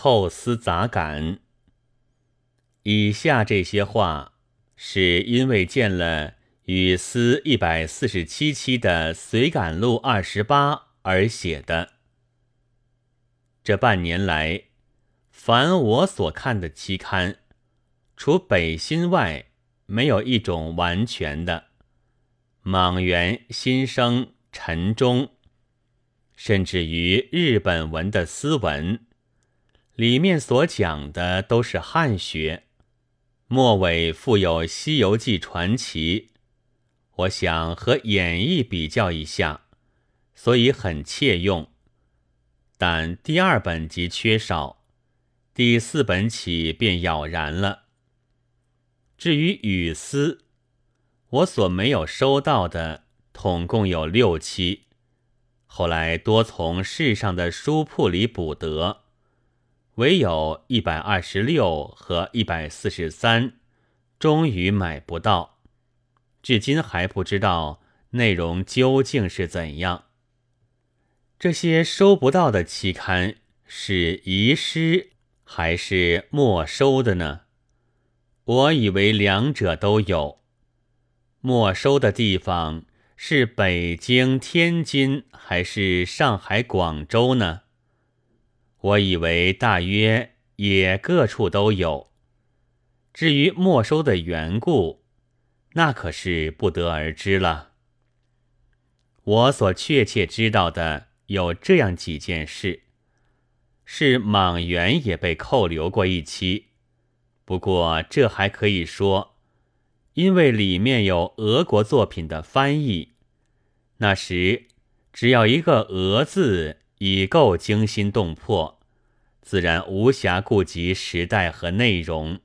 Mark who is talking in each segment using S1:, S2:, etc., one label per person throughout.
S1: 后思杂感。以下这些话，是因为见了与思一百四十七期的随感录二十八而写的。这半年来，凡我所看的期刊，除北新外，没有一种完全的。莽原、新生、陈忠，甚至于日本文的斯文，里面所讲的都是汉学，末尾附有《西游记》传奇，我想和演义比较一下，所以很切用。但第二本即缺少，第四本起便杳然了。至于语丝。我所没有收到的，统共有六期，后来多从世上的书铺里补得，唯有一百二十六和一百四十三，终于买不到，至今还不知道内容究竟是怎样。这些收不到的期刊是遗失还是没收的呢？我以为两者都有。没收的地方是北京、天津还是上海、广州呢？我以为大约也各处都有。至于没收的缘故，那可是不得而知了。我所确切知道的有这样几件事：是莽原也被扣留过一期，不过这还可以说。因为里面有俄国作品的翻译，那时只要一个“俄”字已够惊心动魄，自然无暇顾及时代和内容。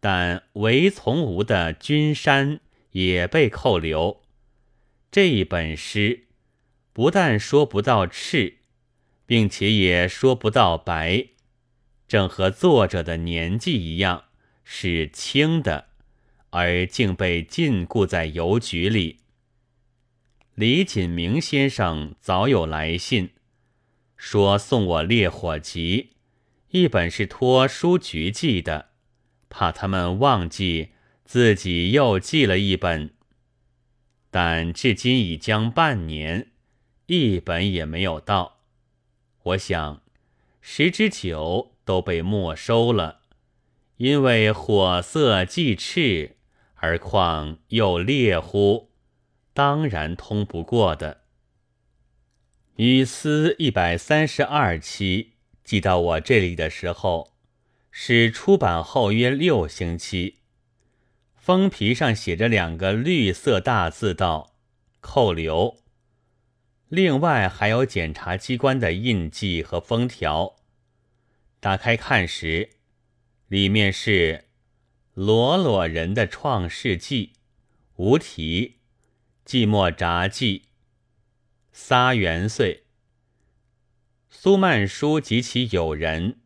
S1: 但韦从吾的《君山》也被扣留，这一本诗不但说不到赤，并且也说不到白，正和作者的年纪一样，是轻的。而竟被禁锢在邮局里。李锦明先生早有来信，说送我《烈火集》，一本是托书局寄的，怕他们忘记，自己又寄了一本。但至今已将半年，一本也没有到。我想，十之九都被没收了，因为火色既赤。而况又烈乎？当然通不过的。雨丝一百三十二期寄到我这里的时候，是出版后约六星期。封皮上写着两个绿色大字道：“扣留。”另外还有检察机关的印记和封条。打开看时，里面是。裸裸人的创世纪，无题，寂寞札记，撒元岁。苏曼殊及其友人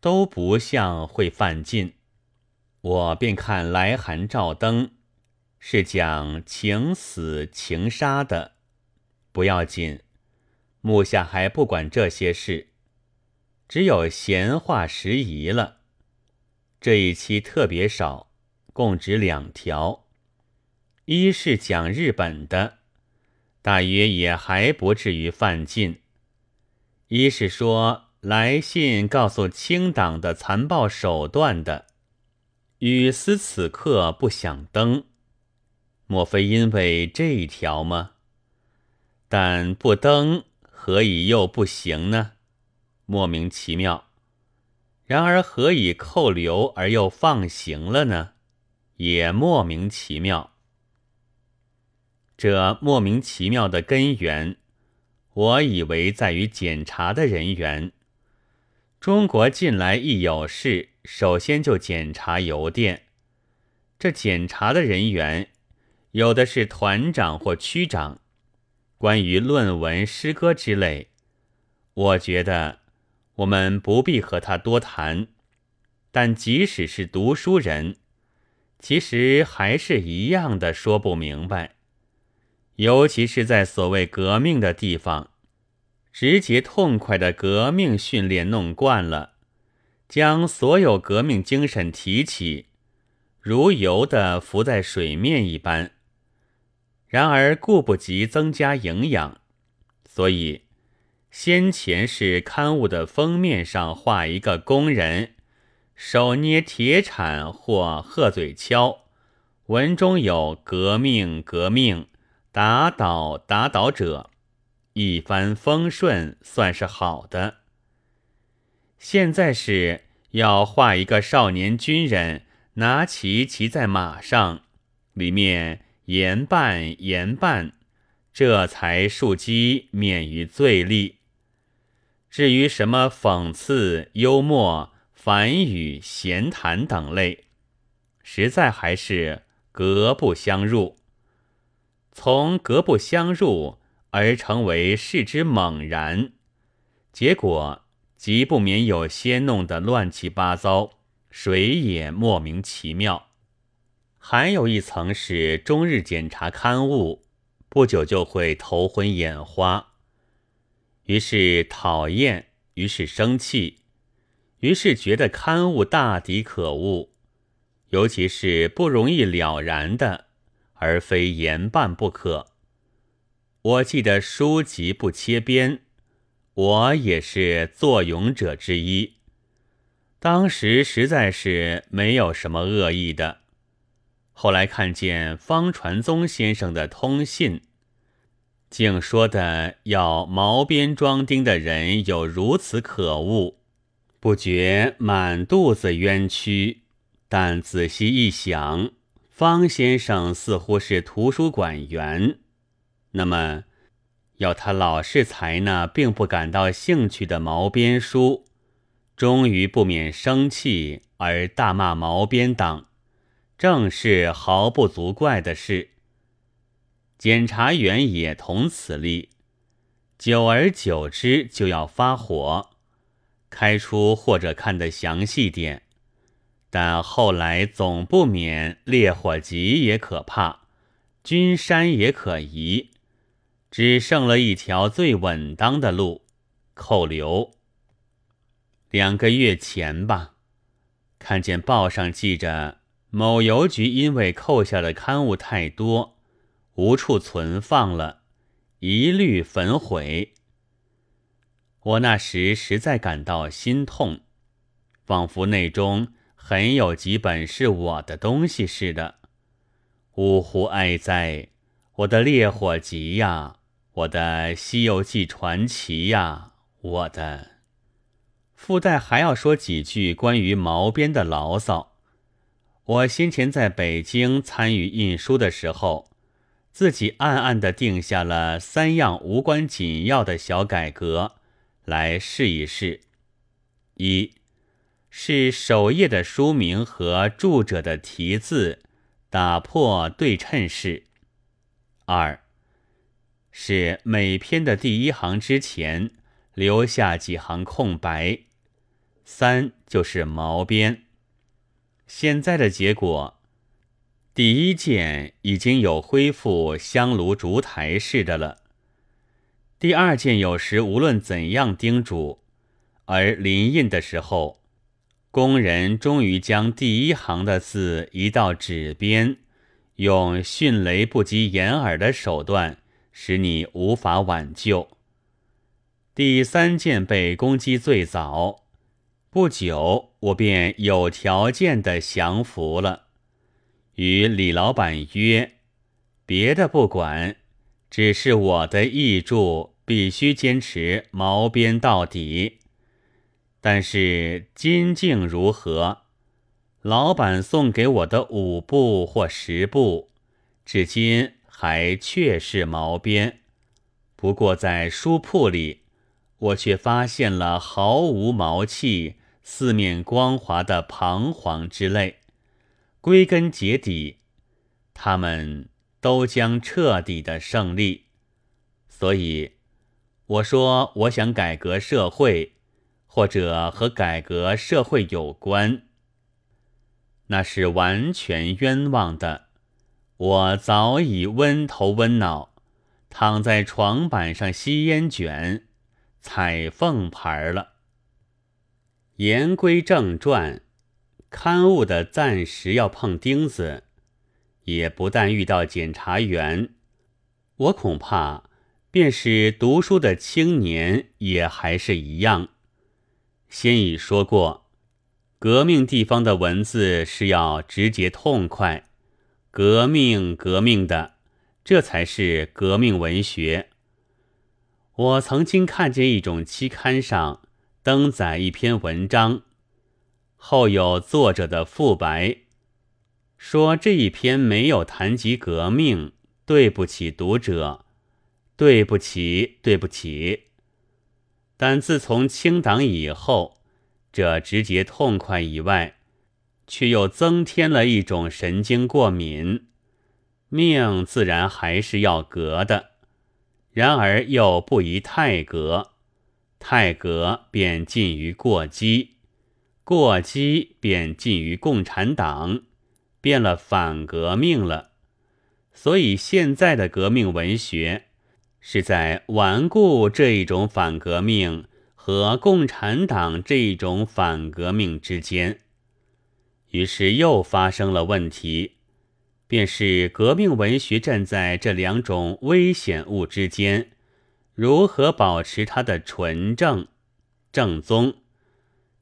S1: 都不像会犯禁，我便看来函照灯，是讲情死情杀的，不要紧。目下还不管这些事，只有闲话时宜了。这一期特别少，共只两条。一是讲日本的，大约也还不至于犯禁；一是说来信告诉清党的残暴手段的。雨思此刻不想登，莫非因为这一条吗？但不登，何以又不行呢？莫名其妙。然而何以扣留而又放行了呢？也莫名其妙。这莫名其妙的根源，我以为在于检查的人员。中国近来一有事，首先就检查邮电。这检查的人员，有的是团长或区长，关于论文、诗歌之类，我觉得。我们不必和他多谈，但即使是读书人，其实还是一样的说不明白。尤其是在所谓革命的地方，直接痛快的革命训练弄惯了，将所有革命精神提起，如油的浮在水面一般。然而顾不及增加营养，所以先前是刊物的封面上画一个工人，手捏铁铲或鹤嘴锹，文中有“革命，革命，打倒，打倒者”，一帆风顺，算是好的。现在是要画一个少年军人拿旗骑在马上，里面。言半言半，这才庶几免于罪利。至于什么讽刺、幽默、反语、闲谈等类，实在还是格不相入。从格不相入而成为视之猛然，结果即不免有些弄得乱七八糟，谁也莫名其妙。还有一层是终日检查刊物，不久就会头昏眼花，于是讨厌，于是生气，于是觉得刊物大抵可恶，尤其是不容易了然的，而非严办不可。我记得书籍不切边，我也是作俑者之一，当时实在是没有什么恶意的。后来看见方传宗先生的通信，竟说的要毛边装钉的人有如此可恶，不觉满肚子冤屈。但仔细一想，方先生似乎是图书馆员，那么要他老是裁那并不感到兴趣的毛边书，终于不免生气而大骂毛边党。正是毫不足怪的事。检察员也同此例，久而久之就要发火，开出或者看得详细点，但后来总不免烈火急也可怕，君山也可疑，只剩了一条最稳当的路——扣留。两个月前吧，看见报上记着。某邮局因为扣下的刊物太多，无处存放了，一律焚毁。我那时实在感到心痛，仿佛内中很有几本是我的东西似的。呜呼哀哉！我的烈火集呀，我的《西游记》传奇呀，我的……附带还要说几句关于毛边的牢骚。我先前在北京参与印书的时候，自己暗暗地定下了三样无关紧要的小改革，来试一试：一是首页的书名和著者的题字打破对称式；二是每篇的第一行之前留下几行空白；三就是毛边。现在的结果，第一件已经有恢复香炉烛台似的了。第二件有时无论怎样叮嘱，而临印的时候，工人终于将第一行的字移到纸边，用迅雷不及掩耳的手段，使你无法挽救。第三件被攻击最早。不久，我便有条件的降服了，与李老板约：别的不管，只是我的译著必须坚持毛边到底。但是金镜如何？老板送给我的五部或十部，至今还确是毛边，不过在书铺里，我却发现了毫无毛气。四面光滑的彷徨之类，归根结底，他们都将彻底的胜利。所以，我说我想改革社会，或者和改革社会有关，那是完全冤枉的。我早已温头温脑，躺在床板上吸烟卷，彩凤牌了。言归正传，刊物的暂时要碰钉子，也不但遇到检察员，我恐怕便是读书的青年也还是一样。先已说过，革命地方的文字是要直接痛快，革命革命的，这才是革命文学。我曾经看见一种期刊上登载一篇文章，后有作者的附白，说这一篇没有谈及革命，对不起读者，对不起，对不起。但自从清党以后，这直接痛快以外，却又增添了一种神经过敏，命自然还是要革的。然而又不宜太革，太革便近于过激，过激便近于共产党，变了反革命了。所以现在的革命文学是在顽固这一种反革命和共产党这一种反革命之间，于是又发生了问题。便是革命文学站在这两种危险物之间，如何保持它的纯正、正宗？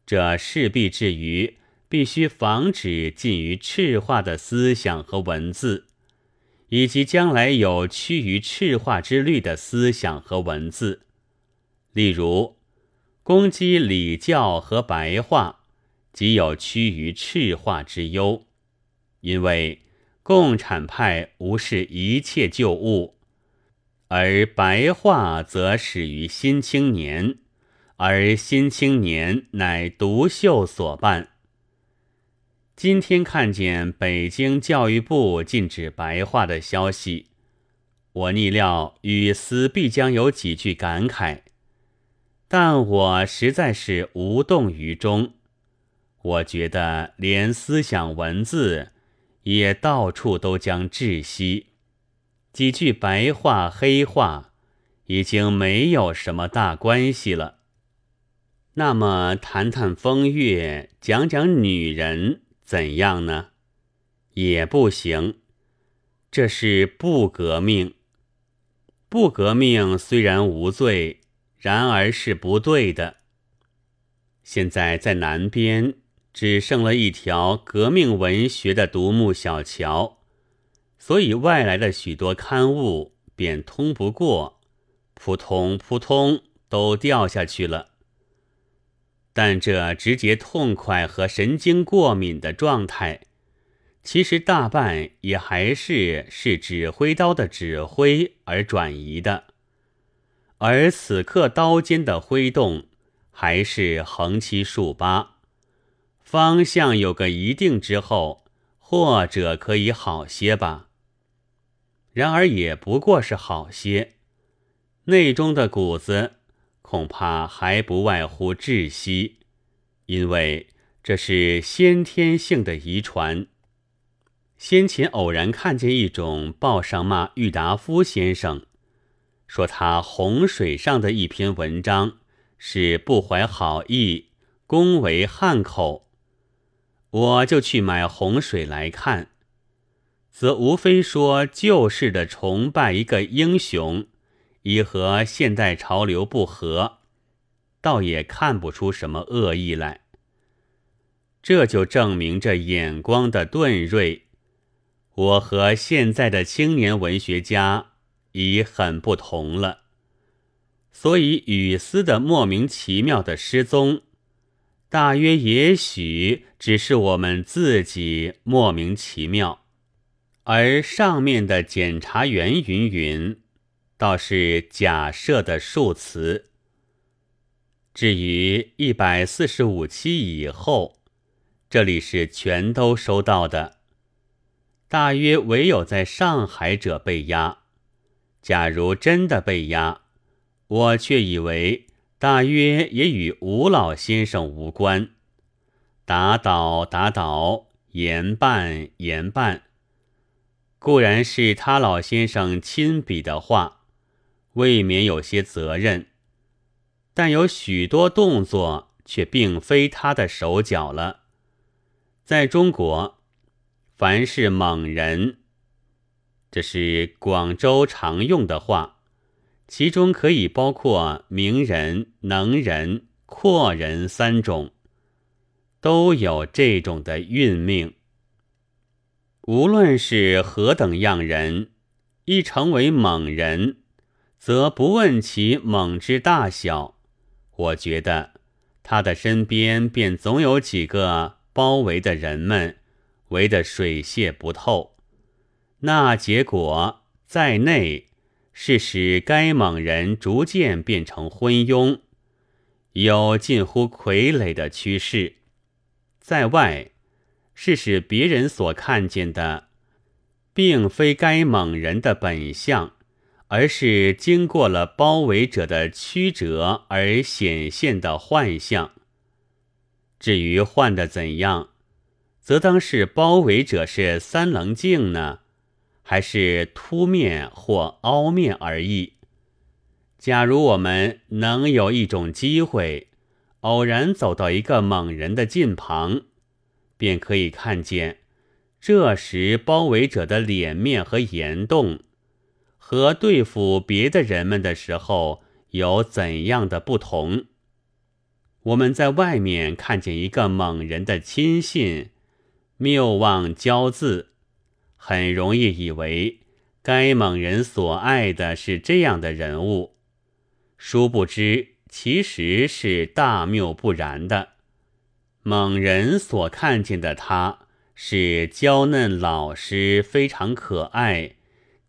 S1: 这势必至于必须防止近于赤化的思想和文字，以及将来有趋于赤化之虑的思想和文字。例如，攻击礼教和白话，即有趋于赤化之忧，因为。共产派无视一切旧物，而白话则始于新青年，而新青年乃独秀所办。今天看见北京教育部禁止白话的消息，我逆料与思必将有几句感慨，但我实在是无动于衷。我觉得连思想文字。也到处都将窒息，几句白话黑话已经没有什么大关系了。那么谈谈风月，讲讲女人怎样呢？也不行，这是不革命。不革命虽然无罪，然而是不对的。现在在南边。只剩了一条革命文学的独木小桥，所以外来的许多刊物便通不过，扑通扑通都掉下去了。但这直接痛快和神经过敏的状态，其实大半也还是是指挥刀的指挥而转移的，而此刻刀尖的挥动还是横七竖八。方向有个一定之后，或者可以好些吧。然而也不过是好些，内中的骨子恐怕还不外乎窒息，因为这是先天性的遗传。先前偶然看见一种报上骂郁达夫先生，说他洪水上的一篇文章是不怀好意，恭维汉口。我就去买洪水来看，则无非说旧式的崇拜一个英雄，已和现代潮流不合，倒也看不出什么恶意来。这就证明这眼光的钝锐。我和现在的青年文学家已很不同了，所以雨丝的莫名其妙的失踪。大约也许只是我们自己莫名其妙，而上面的检察员云云，倒是假设的数词。至于一百四十五期以后，这里是全都收到的。大约唯有在上海者被压。假如真的被压，我却以为。大约也与吴老先生无关。打倒打倒，严办严办，固然是他老先生亲笔的话，未免有些责任。但有许多动作却并非他的手脚了。在中国，凡是猛人，这是广州常用的话，其中可以包括名人、能人、阔人三种，都有这种的运命。无论是何等样人，一成为猛人，则不问其猛之大小。我觉得他的身边便总有几个包围的人们，围得水泄不透。那结果在内是使该猛人逐渐变成昏庸，有近乎傀儡的趋势；在外是使别人所看见的，并非该猛人的本相。而是经过了包围者的曲折而显现的幻象。至于幻的怎样，则当是包围者是三棱镜呢，还是凸面或凹面而已。假如我们能有一种机会，偶然走到一个猛人的近旁，便可以看见这时包围者的脸面和岩洞。和对付别的人们的时候有怎样的不同？我们在外面看见一个猛人的亲信，谬妄骄恣，很容易以为该猛人所爱的是这样的人物，殊不知其实是大谬不然的。猛人所看见的他是娇嫩老实，非常可爱。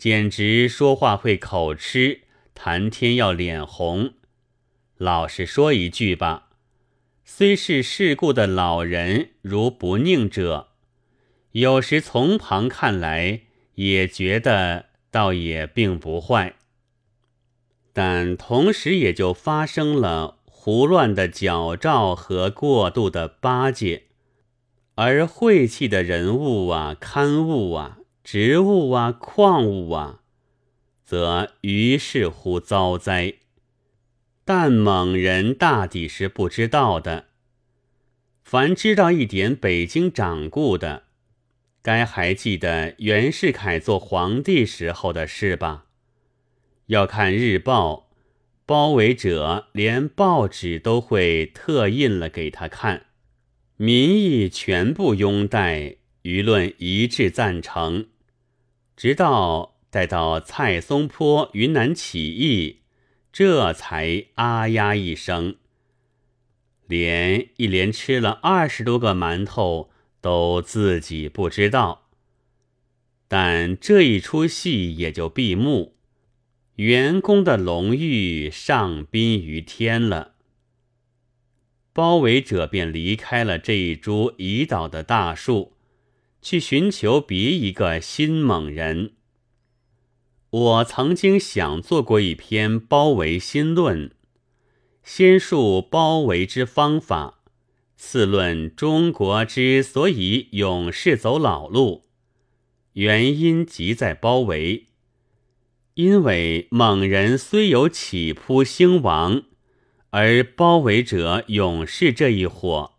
S1: 简直说话会口吃，谈天要脸红。老实说一句吧，虽是世故的老人，如不佞者，有时从旁看来也觉得倒也并不坏。但同时也就发生了胡乱的矫诏和过度的巴结，而晦气的人物啊，刊物啊。植物啊，矿物啊，则于是乎遭灾。但猛人大抵是不知道的。凡知道一点北京掌故的，该还记得袁世凯做皇帝时候的事吧？要看日报，包围者连报纸都会特印了给他看，民意全部拥戴，舆论一致赞成。直到待到蔡松坡云南起义，这才啊呀一声，连一连吃了二十多个馒头都自己不知道。但这一出戏也就闭幕，员工的荣誉上宾于天了。包围者便离开了这一株已倒的大树。去寻求别一个新猛人。我曾经想做过一篇包围新论，先述包围之方法，次论中国之所以勇士走老路，原因即在包围。因为猛人虽有起扑兴亡，而包围者勇士这一伙。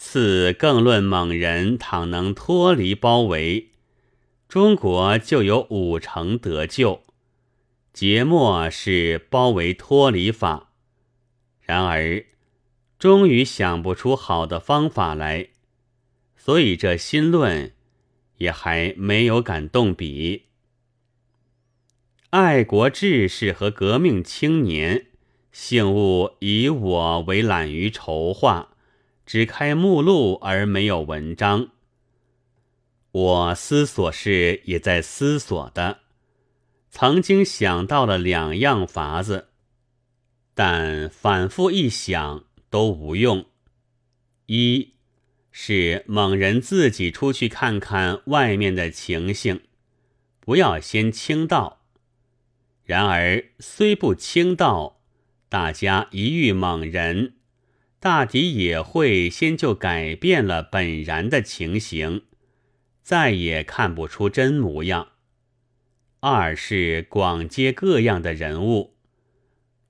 S1: 次更论猛人，倘能脱离包围，中国就有五成得救。节末是包围脱离法，然而终于想不出好的方法来，所以这新论也还没有敢动笔。爱国志士和革命青年，幸勿以我为懒于筹划。只开目录而没有文章。我思索是也在思索的，曾经想到了两样法子，但反复一想都无用。一是猛人自己出去看看外面的情形，不要先倾倒。然而虽不倾倒，大家一遇猛人。大抵也会先就改变了本然的情形，再也看不出真模样。二是广接各样的人物，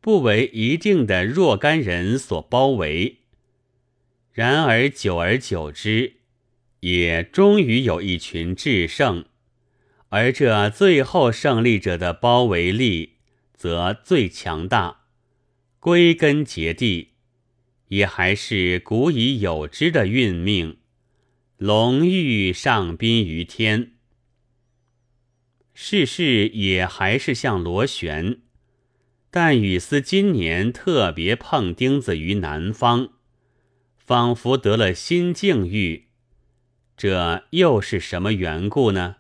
S1: 不为一定的若干人所包围。然而久而久之，也终于有一群制胜，而这最后胜利者的包围力则最强大。归根结底，也还是古已有之的运命。龙欲上宾于天，世事也还是像螺旋，但雨丝今年特别碰钉子于南方，仿佛得了新境遇。这又是什么缘故呢？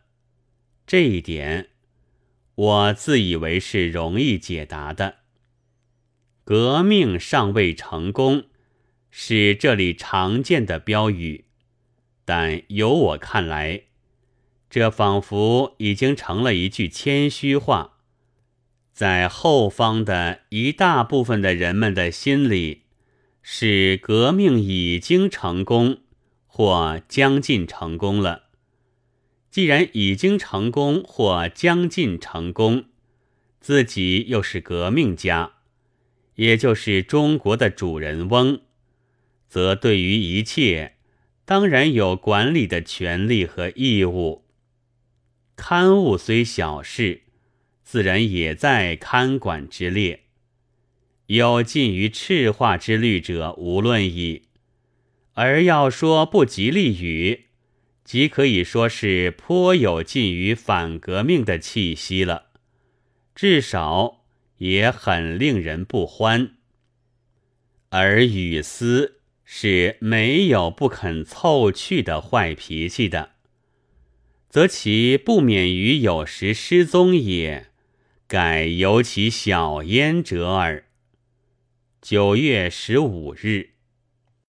S1: 这一点，我自以为是容易解答的。革命尚未成功，是这里常见的标语。但由我看来，这仿佛已经成了一句谦虚话，在后方的一大部分的人们的心里，是革命已经成功或将近成功了。既然已经成功或将近成功，自己又是革命家，也就是中国的主人翁，则对于一切。当然有管理的权利和义务。刊物虽小事，自然也在看管之列。有近于赤化之虑者，无论矣。而要说不吉利语，即可以说是颇有近于反革命的气息了。至少也很令人不欢。而语思。是没有不肯凑去的坏脾气的，则其不免于有时失踪也，改由其小焉者耳。九月十五日。